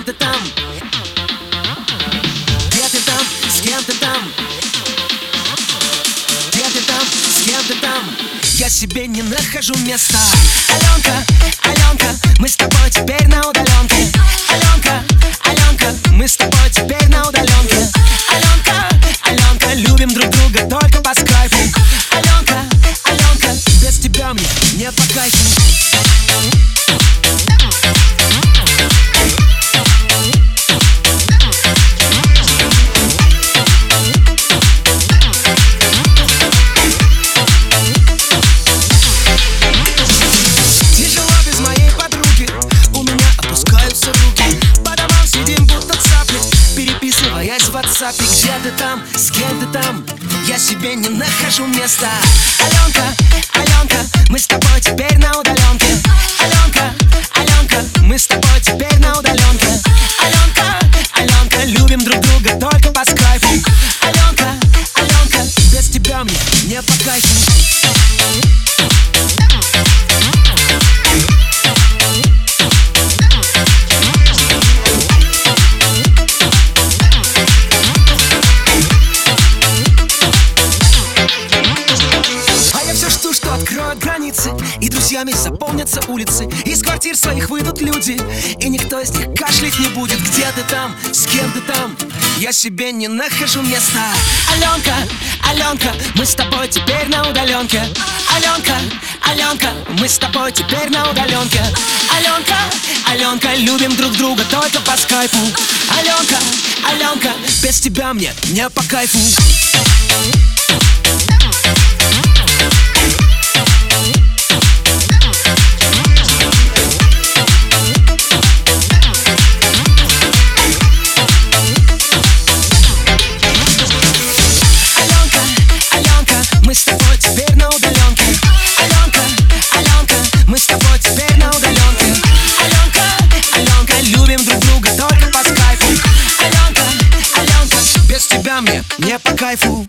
Кем ты там? Где ты там? С кем ты там? Где ты там? С кем ты там? Я себе не нахожу места Аленка, Аленка, мы с тобой теперь на удаленке Аленка, Аленка, мы с тобой теперь на удаленке Аленка, Аленка, любим друг друга только по скайпу Аленка, Аленка, без тебя мне не по кайфу Переписываясь в WhatsApp Где ты там? С кем ты там? Я себе не нахожу места Аленка, Аленка Мы с тобой теперь на удаленке Аленка, Аленка Мы с тобой теперь на удаленке друзьями заполнятся улицы. Из квартир своих выйдут люди. И никто из них кашлять не будет. Где ты там? С кем ты там? Я себе не нахожу места. Аленка, Аленка, мы с тобой теперь на удаленке. Аленка, Аленка, мы с тобой теперь на удаленке. Аленка, Аленка, любим друг друга только по скайпу. Аленка, Аленка, без тебя мне не по кайфу мне, мне по кайфу.